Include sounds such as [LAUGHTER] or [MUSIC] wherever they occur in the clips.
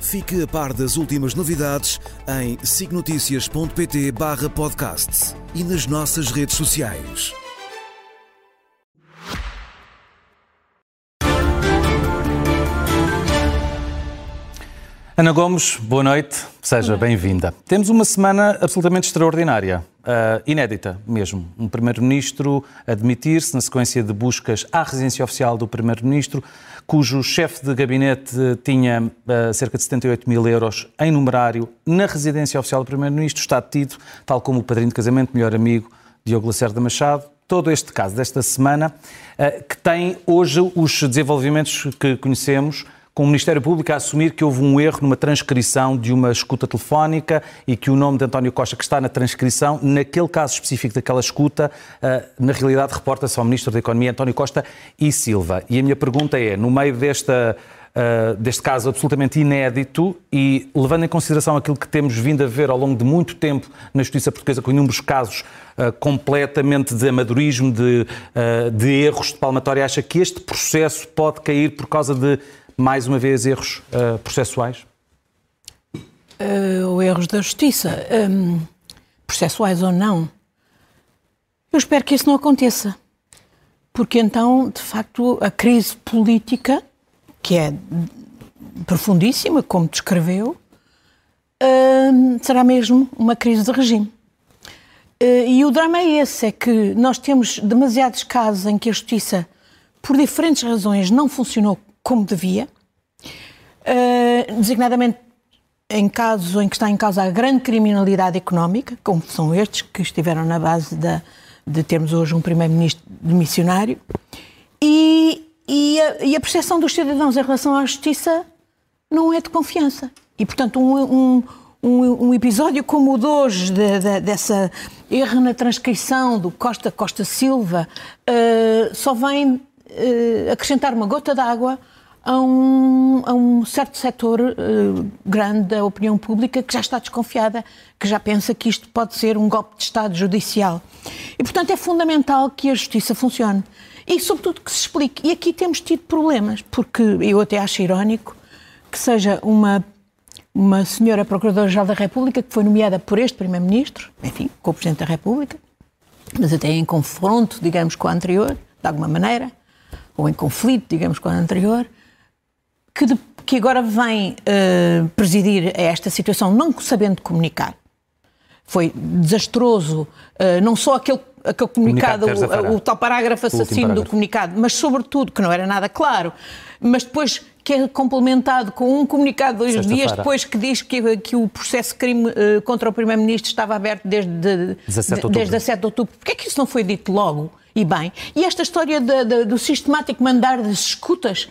Fique a par das últimas novidades em signoticias.pt barra podcast e nas nossas redes sociais. Ana Gomes, boa noite, seja bem-vinda. Temos uma semana absolutamente extraordinária, uh, inédita mesmo. Um Primeiro-Ministro a demitir-se na sequência de buscas à residência oficial do Primeiro-Ministro, cujo chefe de gabinete tinha uh, cerca de 78 mil euros em numerário na residência oficial do Primeiro-Ministro, está detido, tal como o padrinho de casamento, melhor amigo, Diogo Lacerda Machado. Todo este caso desta semana, uh, que tem hoje os desenvolvimentos que conhecemos com o Ministério Público a assumir que houve um erro numa transcrição de uma escuta telefónica e que o nome de António Costa, que está na transcrição, naquele caso específico daquela escuta, eh, na realidade reporta-se ao Ministro da Economia, António Costa e Silva. E a minha pergunta é, no meio desta Uh, deste caso absolutamente inédito e levando em consideração aquilo que temos vindo a ver ao longo de muito tempo na justiça portuguesa, com inúmeros casos uh, completamente de amadorismo, de, de erros de palmatória, acha que este processo pode cair por causa de mais uma vez, erros uh, processuais? Uh, ou erros da justiça, um, processuais ou não. Eu espero que isso não aconteça. Porque então, de facto, a crise política, que é profundíssima, como descreveu, uh, será mesmo uma crise de regime. Uh, e o drama é esse, é que nós temos demasiados casos em que a justiça, por diferentes razões, não funcionou como devia, uh, designadamente em casos em que está em causa a grande criminalidade económica, como são estes que estiveram na base da, de termos hoje um primeiro-ministro missionário, e, e, a, e, a, percepção dos cidadãos em relação à justiça não é de confiança. E, portanto, um, um, um, um episódio como o de hoje, de, de, dessa erro na transcrição do Costa Costa Silva, uh, só vem uh, acrescentar uma gota d'água a um, a um certo setor uh, grande da opinião pública que já está desconfiada, que já pensa que isto pode ser um golpe de Estado judicial. E, portanto, é fundamental que a justiça funcione. E, sobretudo, que se explique. E aqui temos tido problemas, porque eu até acho irónico que seja uma, uma senhora Procuradora-Geral da República que foi nomeada por este Primeiro-Ministro, enfim, com o Presidente da República, mas até em confronto, digamos, com a anterior, de alguma maneira, ou em conflito, digamos, com a anterior, que, de, que agora vem uh, presidir a esta situação não sabendo comunicar. Foi desastroso, uh, não só aquele, aquele comunicado, comunicado o, o, tal parágrafo assassino do comunicado, mas sobretudo, que não era nada claro, mas depois que é complementado com um comunicado dois dias depois que diz que, que o processo de crime uh, contra o Primeiro-Ministro estava aberto desde, de, 17 de, desde 17 de outubro. Porquê é que isso não foi dito logo e bem? E esta história de, de, do sistemático mandar de escutas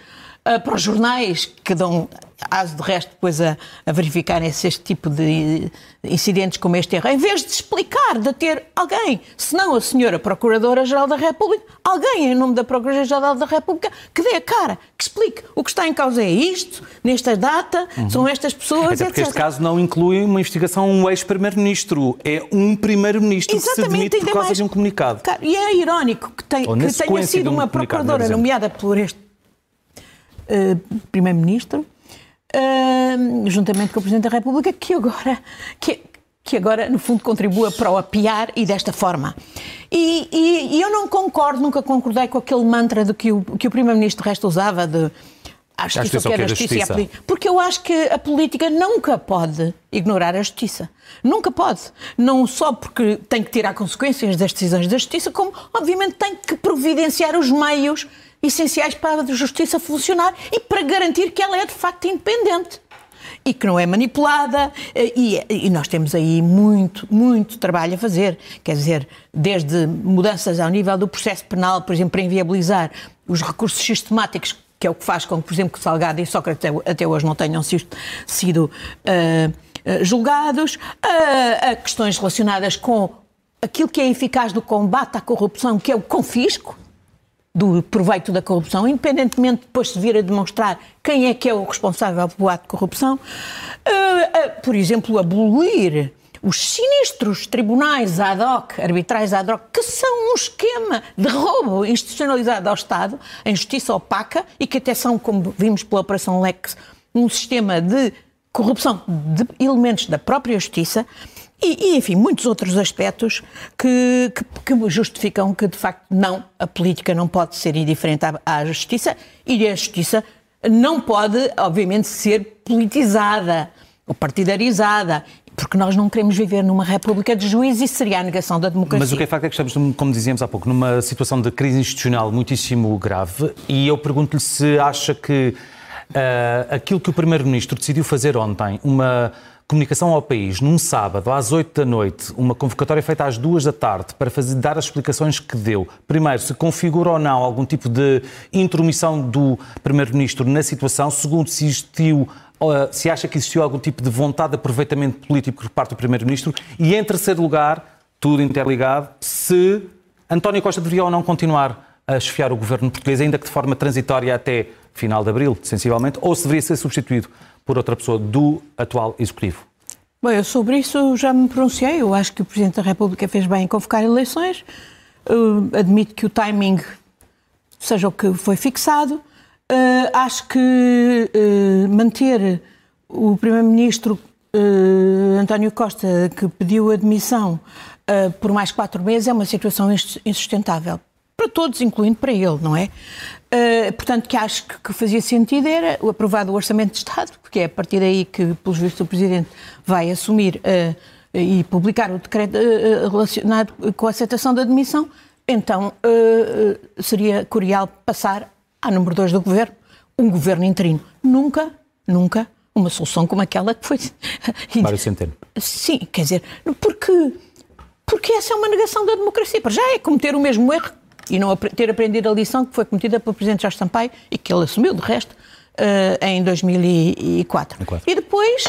para os jornais, que dão aso de resto depois a, a verificarem se este tipo de incidentes como este erro, em vez de explicar, de ter alguém, se não a senhora Procuradora-Geral da República, alguém em nome da Procuradoria-Geral da República que dê a cara, que explique o que está em causa é isto, nesta data, uhum. são estas pessoas, Até porque etc. este caso não inclui uma investigação a um ex-primeiro-ministro, é um primeiro-ministro que se demite por causa mais, de um comunicado. E é irónico que, tem, que tenha sido um uma procuradora nomeada por este uh, Primeiro-Ministro, uh, juntamente com o Presidente da República, que agora, que, que agora, no fundo, contribua para o apiar e desta forma. E, e, e, eu não concordo, nunca concordei com aquele mantra de que o, que o Primeiro-Ministro de resto usava de a justiça, justiça, a justiça, justiça. Porque eu acho que a política nunca pode ignorar a justiça. Nunca pode. Não só porque tem que tirar consequências das decisões da justiça, como, obviamente, tem que providenciar os meios essenciais para a justiça funcionar e para garantir que ela é de facto independente e que não é manipulada. Eh, e, e, nós temos aí muito, muito trabalho a fazer. Quer dizer, desde mudanças ao nível do processo penal, por exemplo, para inviabilizar os recursos sistemáticos, que é o que faz com que, por exemplo, que Salgado e Sócrates até hoje não tenham sido, uh, julgados, uh, a questões relacionadas com aquilo que é eficaz no combate à corrupção, que é o confisco do proveito da corrupção, independentemente depois de vir a demonstrar quem é que é o responsável pelo ato de corrupção, por exemplo, abolir os sinistros tribunais ad hoc, arbitrais ad hoc, que são um esquema de roubo institucionalizado ao Estado, em justiça opaca e que até são, como vimos pela Operação Lex, um sistema de corrupção de elementos da própria justiça. E, e, enfim, muitos outros aspectos que, que, que, justificam que, de facto, não, a política não pode ser indiferente à, à justiça e a justiça não pode, obviamente, ser politizada ou partidarizada porque nós não queremos viver numa república de juízes e seria a negação da democracia. Mas o que é facto é que estamos, como dizíamos há pouco, numa situação de crise institucional muitíssimo grave e eu pergunto-lhe se acha que uh, aquilo que o Primeiro-Ministro decidiu fazer ontem, uma comunicação ao país, num sábado, às 8 da noite, uma convocatória feita às 2 da tarde, para fazer, dar as explicações que deu. Primeiro, se configura ou não algum tipo de intromissão do Primeiro-Ministro na situação. Segundo, se existiu se acha que existiu algum tipo de vontade de aproveitamento político por parte do Primeiro-Ministro e, em terceiro lugar, tudo interligado, se António Costa deveria ou não continuar a chefiar o governo português, ainda que de forma transitória até final de abril, sensivelmente, ou se deveria ser substituído por outra pessoa do atual Executivo? Bom, eu sobre isso já me pronunciei. Eu acho que o Presidente da República fez bem em convocar eleições. Admito que o timing seja o que foi fixado. Uh, acho que uh, manter o Primeiro-Ministro uh, António Costa, que pediu admissão por mais quatro meses, é uma situação insustentável. Para todos, incluindo para ele, não é? portanto, que acho que, que fazia sentido era o aprovado o Orçamento de Estado, porque é a partir daí que, pelos vistos, o Presidente vai assumir e publicar o decreto relacionado com a aceitação da admissão. Então, seria curial passar à número 2 do governo, um governo interino. Nunca, nunca uma solução como aquela que foi. [LAUGHS] Mário Centeno. Sim, quer dizer, porque, porque essa é uma negação da democracia. Para já é cometer o mesmo erro e não ter aprendido a lição que foi cometida pelo Presidente Jorge Sampaio e que ele assumiu, de resto, uh, em 2004. E depois,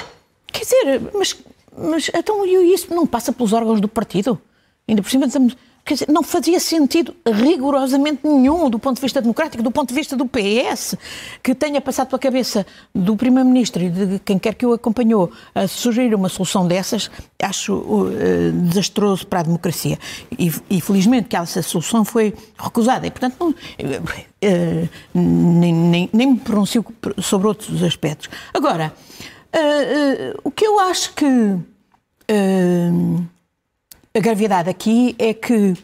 quer dizer, mas, mas então isso não passa pelos órgãos do partido? Ainda por cima dizemos Quer dizer, não fazia sentido rigorosamente nenhum do ponto de vista democrático, do ponto de vista do PS, que tenha passado pela cabeça do Primeiro-Ministro e de quem quer que o acompanhou a sugerir uma solução dessas, acho uh, desastroso para a democracia. E, e, felizmente que essa solução foi recusada. E, portanto, não, uh, nem, nem, nem me pronuncio sobre outros aspectos. Agora, uh, o que eu acho que a gravidade aqui é que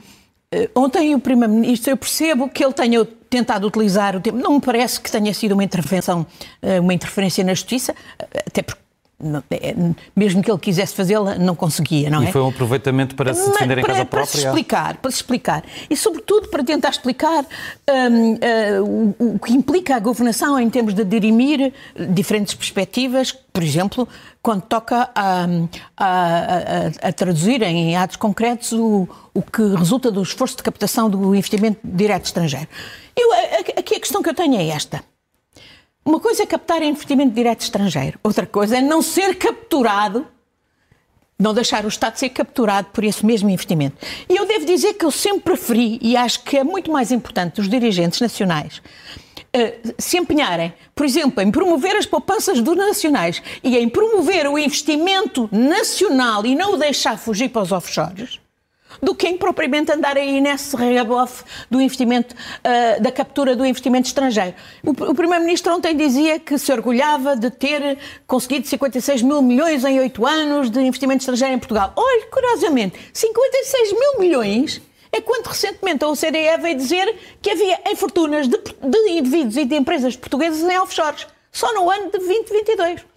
eh, ontem o Primeiro-Ministro, eu percebo que ele tenha tentado utilizar o tempo, não me parece que tenha sido uma intervenção, eh, uma interferência na Justiça, eh, até porque é, mesmo que ele quisesse fazê-la, não conseguia, não e é? E foi um aproveitamento para se defender em casa própria? Para se explicar, para se explicar. E, sobretudo, para tentar explicar um, o, o, que implica a governação em termos de dirimir diferentes perspectivas, por exemplo, quando toca a, a, a, a traduzir em atos concretos o, o que resulta do esforço de captação do investimento direto estrangeiro. Eu, aqui a questão que eu tenho é esta. Uma coisa é captar investimento direto estrangeiro, outra coisa é não ser capturado, não deixar o Estado ser capturado por esse mesmo investimento. E eu devo dizer que eu sempre preferi, e acho que é muito mais importante, os dirigentes nacionais uh, se empenharem, por exemplo, em promover as poupanças dos nacionais e em promover o investimento nacional e não o deixar fugir para os offshores, do que em propriamente andar aí nesse regabofe do investimento, uh, da captura do investimento estrangeiro. O, o Primeiro-Ministro ontem dizia que se orgulhava de ter conseguido 56 mil milhões em oito anos de investimento estrangeiro em Portugal. Olhe, curiosamente, 56 mil milhões é quando recentemente a OCDE veio dizer que havia em fortunas de, de indivíduos e de empresas portuguesas em offshores, só no ano de 2022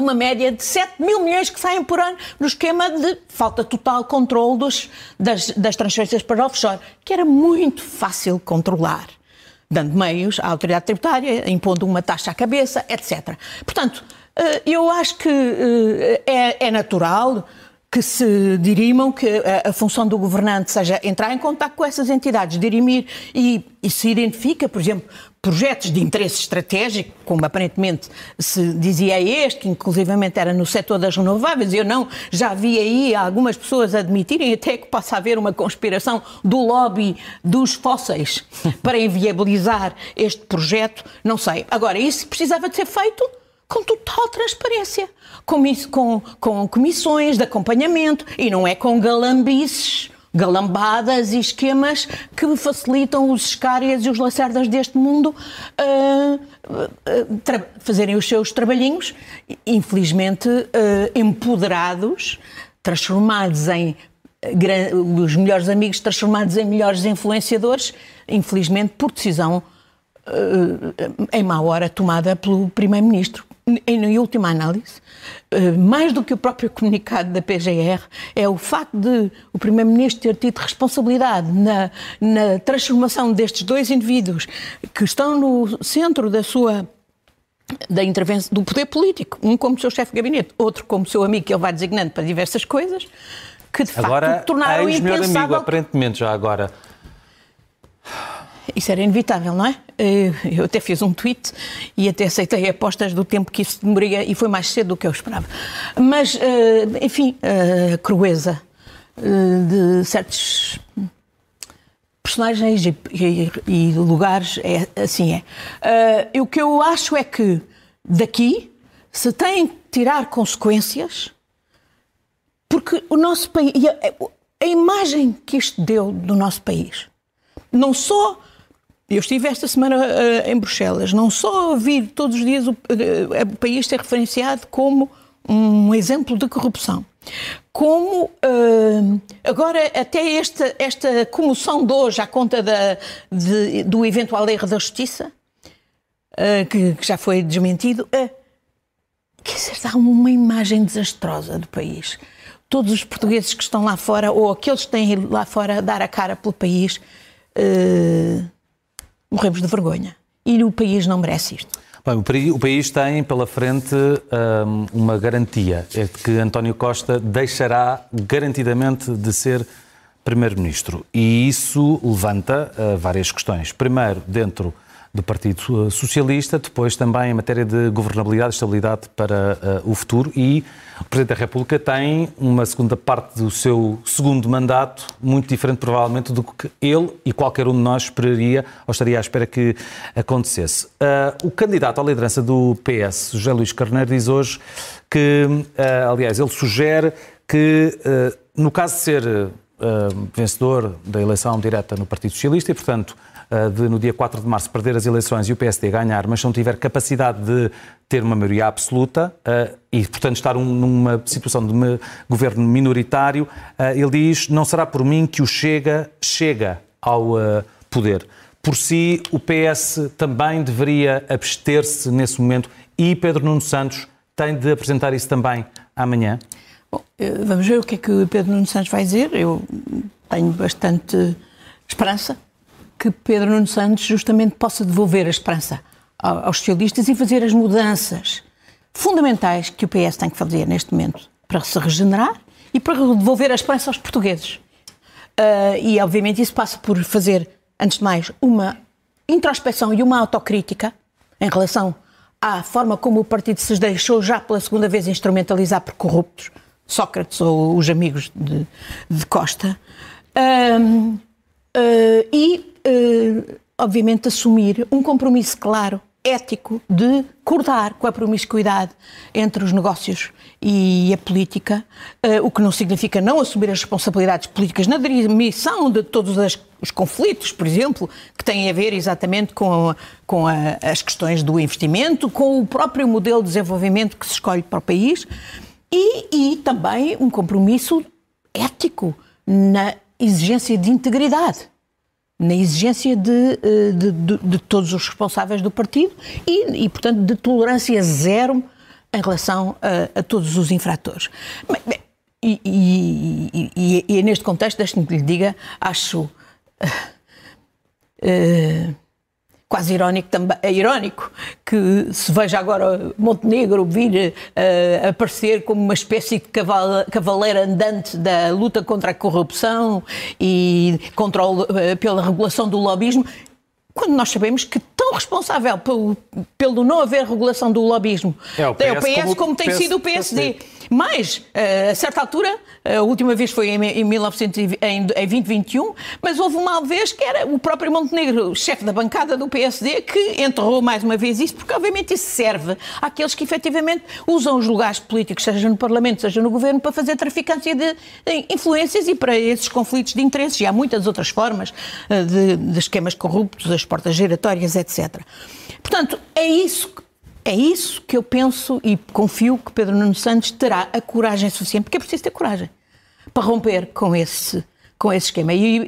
uma média de 7 mil milhões que saem por ano no esquema de falta total controle dos, das, das transferências para offshore, que era muito fácil controlar, dando meios à autoridade tributária, impondo uma taxa à cabeça, etc. Portanto, eh, eu acho que eh, é, é natural que se dirimam, que a, a, função do governante seja entrar em contato com essas entidades, dirimir e, e se identifica, por exemplo, projetos de interesse estratégico, como aparentemente se dizia este, que inclusivamente era no setor das renováveis, eu não, já vi aí algumas pessoas admitirem até que possa haver uma conspiração do lobby dos fósseis [LAUGHS] para inviabilizar este projeto, não sei. Agora, isso precisava de ser feito com total transparência, com, com, com comissões de acompanhamento e não é com galambices galambadas e esquemas que facilitam os escárias e os lacerdas deste mundo uh, uh, fazerem os seus trabalhinhos, infelizmente uh, empoderados, transformados em os melhores amigos transformados em melhores influenciadores, infelizmente por decisão em má hora tomada pelo Primeiro-Ministro em última análise, eh, mais do que o próprio [LAUGHS] comunicado da PGR, é o facto de o Primeiro-Ministro ter tido responsabilidade na, na transformação destes dois indivíduos que estão no centro da sua da intervenção do poder político, um como seu chefe de gabinete, outro como seu amigo que ele vai designando para diversas coisas, que de agora, facto tornaram impensável... Agora, amigo, aparentemente, já agora, isso era inevitável, não é? Eh, eu até fiz um tweet e até aceitei apostas do tempo que isso demoraria e foi mais cedo do que eu esperava. Mas, eh, enfim, a crueza eh, de certos personagens e, lugares é assim é. o que eu acho é que daqui se tem que tirar consequências porque o nosso país, a imagem que isto deu do nosso país, não só eu estive esta semana uh, em Bruxelas, não só ouvir todos os dias o, uh, o, país ser referenciado como um exemplo de corrupção, como uh, agora até esta, esta comoção de hoje à conta da, de, do eventual erro da justiça, que, que, já foi desmentido, quer dizer, dá uma imagem desastrosa do país. Todos os portugueses que estão lá fora, ou aqueles que têm lá fora a dar a cara pelo país, uh, morremos de vergonha. E o país não merece isto. Bem, o país tem pela frente um, uma garantia, é que António Costa deixará garantidamente de ser Primeiro-Ministro. E isso levanta uh, várias questões. Primeiro, dentro do Partido Socialista, depois também em matéria de governabilidade e estabilidade para uh, o futuro e o Presidente da República tem uma segunda parte do seu segundo mandato muito diferente provavelmente do que ele e qualquer um de nós esperaria ou estaria à espera que acontecesse. Uh, o candidato à liderança do PS, José Luís Carneiro, diz hoje que, uh, aliás, ele sugere que no caso de ser vencedor da eleição direta no Partido Socialista e, portanto, eh, de no dia 4 de março perder as eleições e o PSD ganhar, mas se não tiver capacidade de ter uma maioria absoluta uh, e, portanto, estar um, numa situação de governo minoritário, uh, ele diz: não será por mim que o Chega chega ao poder. Por si, o PS também deveria abster-se nesse momento e Pedro Nuno Santos tem de apresentar isso também amanhã? Vamos ver o que é que Pedro Nuno Santos vai dizer. Eu tenho bastante esperança que Pedro Nuno Santos justamente possa devolver a esperança aos socialistas e fazer as mudanças fundamentais que o PS tem que fazer neste momento para se regenerar e para devolver a esperança aos portugueses. Uh, e, obviamente, isso passa por fazer, antes de mais, uma introspecção e uma autocrítica em relação à forma como o partido se deixou já pela segunda vez instrumentalizar por corruptos, Sócrates ou os amigos de, de Costa. Uh, e obviamente, assumir um compromisso claro, ético, de cortar com a promiscuidade entre os negócios e a política, uh, o que não significa não assumir as responsabilidades políticas na demissão de todos os conflitos, por exemplo, que têm a ver exatamente com, com a, as questões do investimento, com o próprio modelo de desenvolvimento que se escolhe para o país e, e também um compromisso ético na exigência de integridade na exigência de, eh, de, de, de, todos os responsáveis do partido e, e, portanto, de tolerância zero em relação a, a todos os infratores. E, e, e, e, neste contexto, deixe-me que lhe diga, acho. Uh, uh, quase irónico, também, é irónico que se veja agora Montenegro vir uh, aparecer como uma espécie de cavaleiro andante da luta contra a corrupção e contra uh, pela regulação do lobismo, quando nós sabemos que tão responsável pelo, pelo não haver regulação do lobismo é o PS, é o PS como, como, tem PS, sido o PSD. Mas, uh, a certa altura, a última vez foi em, em, 1900, em, em 2021, mas houve uma vez que era o próprio Montenegro, chefe da bancada do PSD, que enterrou mais uma vez isso, porque obviamente isso serve àqueles que efetivamente usam os lugares políticos, seja no Parlamento, seja no Governo, para fazer traficância de, influências e para esses conflitos de interesses. E há muitas outras formas uh, de, de esquemas corruptos, as portas giratórias, etc. Portanto, é isso que é isso que eu penso e confio que Pedro Nuno Santos terá a coragem suficiente, porque é preciso ter coragem para romper com esse, com esse esquema. E, uh,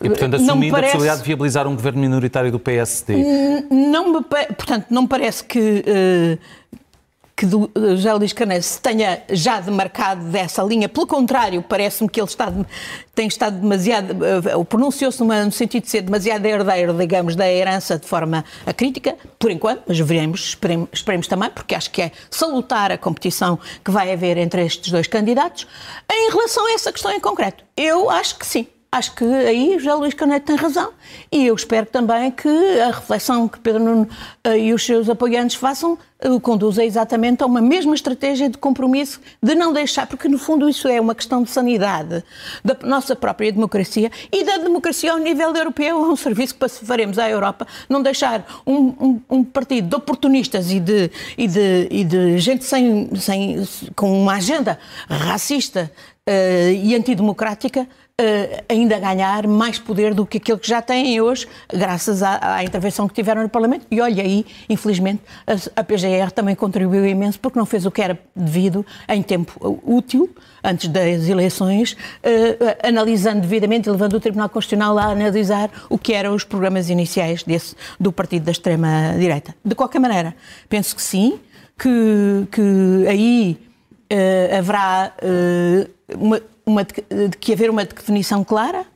e portanto, assumindo parece... a possibilidade de viabilizar um governo minoritário do PSD. Não me, portanto, não me parece que, uh, que do, José Luís Carneiro se tenha já demarcado dessa linha. Pelo contrário, parece-me que ele está, tem estado demasiado, uh, pronunciou-se no sentido de ser demasiado herdeiro, digamos, da herança de forma crítica, por enquanto, mas veremos, esperemos, esperemos também, porque acho que é salutar a competição que vai haver entre estes dois candidatos. Em relação a essa questão em concreto, eu acho que sim acho que aí José Luís Caneto tem razão. E eu espero também que a reflexão que Pedro Nuno eh, e os seus apoiantes façam uh, conduza exatamente a uma mesma estratégia de compromisso de não deixar, porque no fundo isso é uma questão de sanidade da nossa própria democracia. E da democracia ao nível europeu, é um serviço que faremos à Europa, não deixar um, um, um partido de oportunistas e de, e de, e de gente sem, sem, com uma agenda racista uh, e antidemocrática uh, ainda ganhar mais poder do que aquele que já têm hoje, graças à, à intervenção que tiveram no Parlamento. E olha aí, infelizmente, a, a, PGR também contribuiu imenso porque não fez o que era devido em tempo útil, antes das eleições, uh, analisando devidamente e levando o Tribunal Constitucional a analisar o que eram os programas iniciais desse, do partido da extrema-direita. De qualquer maneira, penso que sim, que, que aí uh, haverá uma uma, de que haver uma definição clara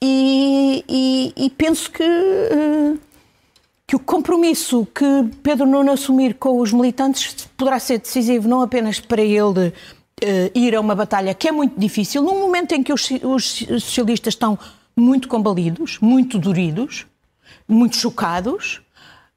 e, e, e penso que, uh, que o compromisso que Pedro Nuno assumir com os militantes poderá ser decisivo não apenas para ele uh, ir a uma batalha que é muito difícil, num momento em que os, os socialistas estão muito combalidos, muito doridos, muito chocados,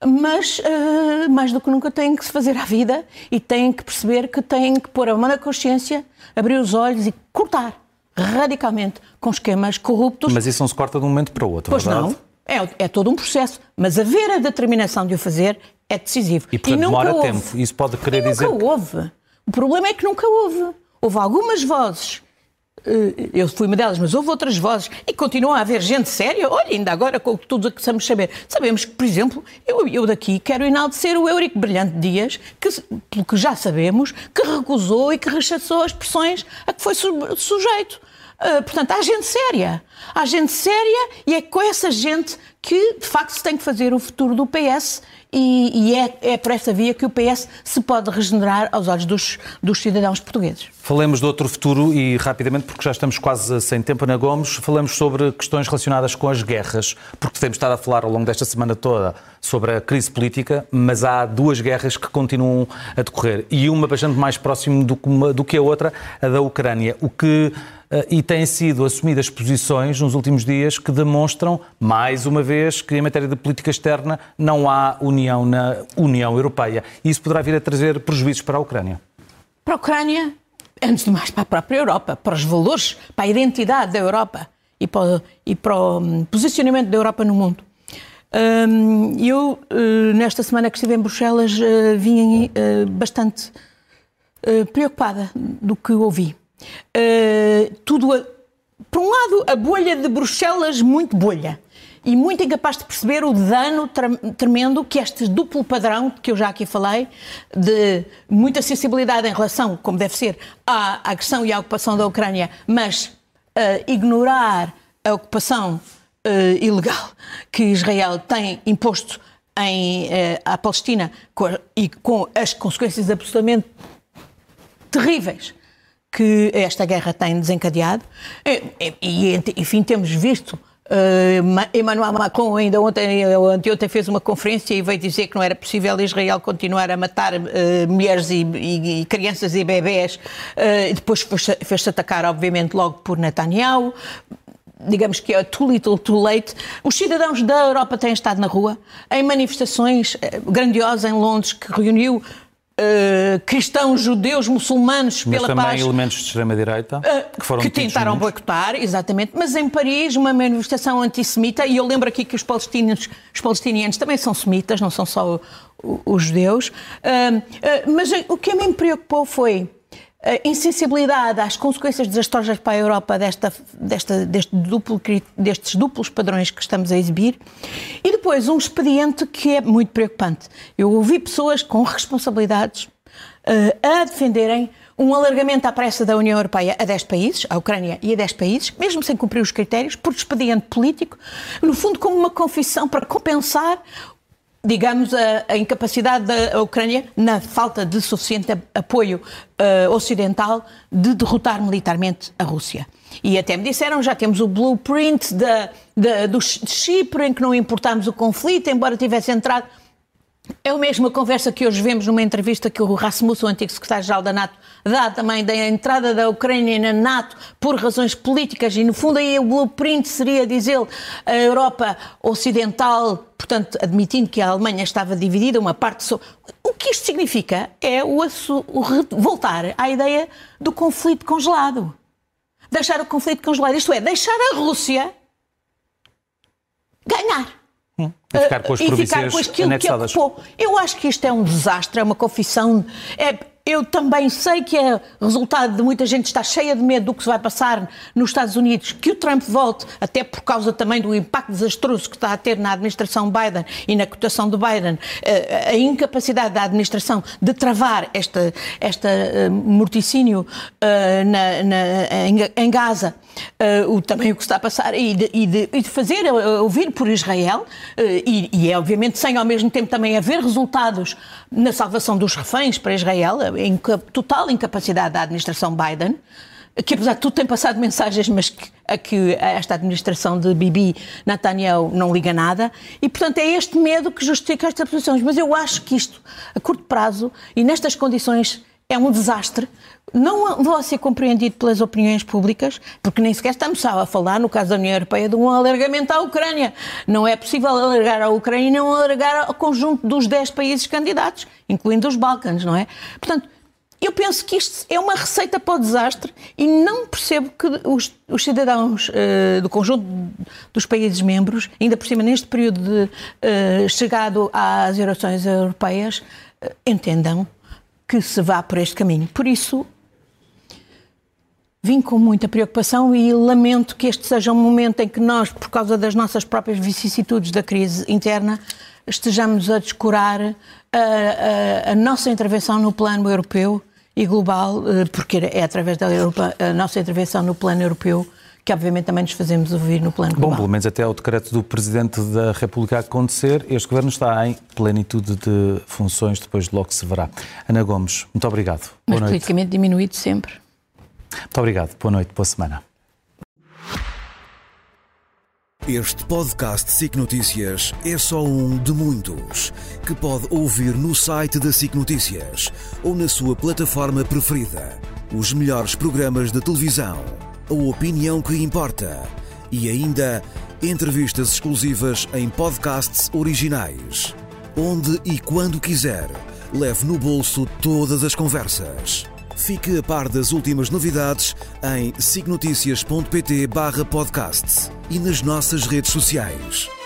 mas uh, mais do que nunca têm que se fazer à vida e têm que perceber que têm que pôr a mão na consciência, abrir os olhos e cortar radicalmente com esquemas corruptos. Mas isso não se corta de um momento para o outro, pois verdade? não. É, é todo um processo. Mas haver a determinação de o fazer é decisivo. E, portanto, e demora houve. tempo. Isso pode querer e dizer... nunca houve. O problema é que nunca houve. Houve algumas vozes eu fui uma delas, mas houve outras vozes e continua a haver gente séria. Olha, ainda agora com tudo o que precisamos saber. Sabemos que, por exemplo, eu, eu daqui quero enaltecer o Eurico Brilhante Dias, que, pelo que já sabemos, que recusou e que rechaçou as pressões a que foi sujeito. Uh, portanto, há gente séria. Há gente séria e é com essa gente que, de facto, se tem que fazer o futuro do PS e, e é, é, por essa via que o PS se pode regenerar aos olhos dos, dos cidadãos portugueses. Falemos de outro futuro e rapidamente, porque já estamos quase sem tempo, Ana Gomes, falamos sobre questões relacionadas com as guerras, porque temos estado a falar ao longo desta semana toda sobre a crise política, mas há duas guerras que continuam a decorrer e uma bastante mais próxima do, do que a outra, a da Ucrânia, o que e têm sido assumidas posições nos últimos dias que demonstram, mais uma vez, que em matéria de política externa não há união na União Europeia. Isso poderá vir a trazer prejuízos para a Ucrânia. Para a Ucrânia, antes de mais para a própria Europa, para os valores, para a identidade da Europa e para, e para o hum, posicionamento da Europa no mundo. Hum, eu, eh, nesta semana que estive em Bruxelas, eh, vim bastante preocupada do que ouvi. Uh, tudo, a, por um lado, a bolha de Bruxelas muito bolha e muito incapaz de perceber o dano tremendo que este duplo padrão, que eu já aqui falei, de muita sensibilidade em relação, como deve ser, à agressão e à ocupação da Ucrânia, mas uh, ignorar a ocupação uh, ilegal que Israel tem imposto em, à Palestina com a, e com as consequências absolutamente terríveis que esta guerra tem desencadeado. E, e enfim, temos visto Uh, Emmanuel Macron ainda ontem, anteontem fez uma conferência e veio dizer que não era possível Israel continuar a matar uh, mulheres e, e, e, crianças e bebés. Uh, depois fez-se atacar, obviamente, logo por Netanyahu. digamos que é too little, too late. Os cidadãos da Europa têm estado na rua, em manifestações grandiosas em Londres, que reuniu Uh, cristãos, judeus, muçulmanos mas pela também paz. elementos de extrema-direita uh, que foram que tentaram boicotar, exatamente. Mas em Paris, uma manifestação antissemita, e eu lembro aqui que os palestinianos, os palestinianos também são semitas, não são só os judeus. Uh, mas o que a mim me preocupou foi insensibilidade às consequências desastrosas para a Europa desta, desta, deste duplo, destes duplos padrões que estamos a exibir e depois um expediente que é muito preocupante. Eu ouvi pessoas com responsabilidades uh, a defenderem um alargamento à pressa da União Europeia a 10 países, a Ucrânia e a 10 países, mesmo sem cumprir os critérios, por expediente político, no fundo como uma confissão para compensar digamos, a, a, incapacidade da Ucrânia, na falta de suficiente apoio uh, ocidental, de derrotar militarmente a Rússia. E até me disseram, já temos o blueprint da, do Chipre, em que não importámos o conflito, embora tivesse entrado. É a mesma conversa que hoje vemos numa entrevista que o Rasmussen, o antigo secretário-geral da NATO, dá também da entrada da Ucrânia na NATO por razões políticas e, no fundo, aí o blueprint seria, diz ele, a Europa Ocidental, portanto, admitindo que a Alemanha estava dividida, uma parte... So... O que isto significa é o, o voltar à ideia do conflito congelado. Deixar o conflito congelado, isto é, deixar a Rússia ganhar. Hum, e ficar com as províncias anexadas. Eu acho que isto é um desastre, é uma confissão. É, eu também sei que é resultado de muita gente estar cheia de medo do que se vai passar nos Estados Unidos, que o Trump volte, até por causa também do impacto desastroso que está a ter na administração Biden e na cotação do Biden, eh, a incapacidade da administração de travar esta, esta eh, morticínio eh, na, na, em Gaza, o, também o que está a passar, e de, e de, e de fazer ouvir por Israel, e, e é obviamente sem ao mesmo tempo também haver resultados na salvação dos reféns para Israel, em total incapacidade da administração Biden, que apesar de tudo tem passado mensagens, mas que, a que esta administração de Bibi Netanyahu não liga nada. E, portanto, é este medo que justifica estas posições. Mas eu acho que isto, a curto prazo e nestas condições, é um desastre. Não vai ser compreendido pelas opiniões públicas, porque nem sequer estamos a falar, no caso da União Europeia, de um alargamento à Ucrânia. Não é possível alargar à Ucrânia e não alargar ao conjunto dos 10 países candidatos, incluindo os Balcãs, não é? Portanto, eu penso que isto é uma receita para o desastre e não percebo que os, os cidadãos uh, do conjunto dos países membros, ainda por cima neste período de uh, chegado às eleições europeias, uh, entendam que se vá por este caminho. Por isso, vim com muita preocupação e lamento que este seja um momento em que nós, por causa das nossas próprias vicissitudes da crise interna, estejamos a descurar a, a, a nossa intervenção no plano europeu e global, eh, porque é através da Europa, a nossa intervenção no plano europeu que obviamente também nos fazemos ouvir no plano global. Bom, pelo menos até o decreto do Presidente da República acontecer, este Governo está em plenitude de funções, depois de logo se verá. Ana Gomes, muito obrigado. Mas boa politicamente noite. diminuído sempre. Muito obrigado. Boa noite, boa semana. Este podcast SIC Notícias é só um de muitos que pode ouvir no site da SIC Notícias ou na sua plataforma preferida. Os melhores programas da televisão a opinião que importa e ainda entrevistas exclusivas em podcasts originais. Onde e quando quiser, leve no bolso todas as conversas. Fique a par das últimas novidades em signoticias.pt/podcast e nas nossas redes sociais.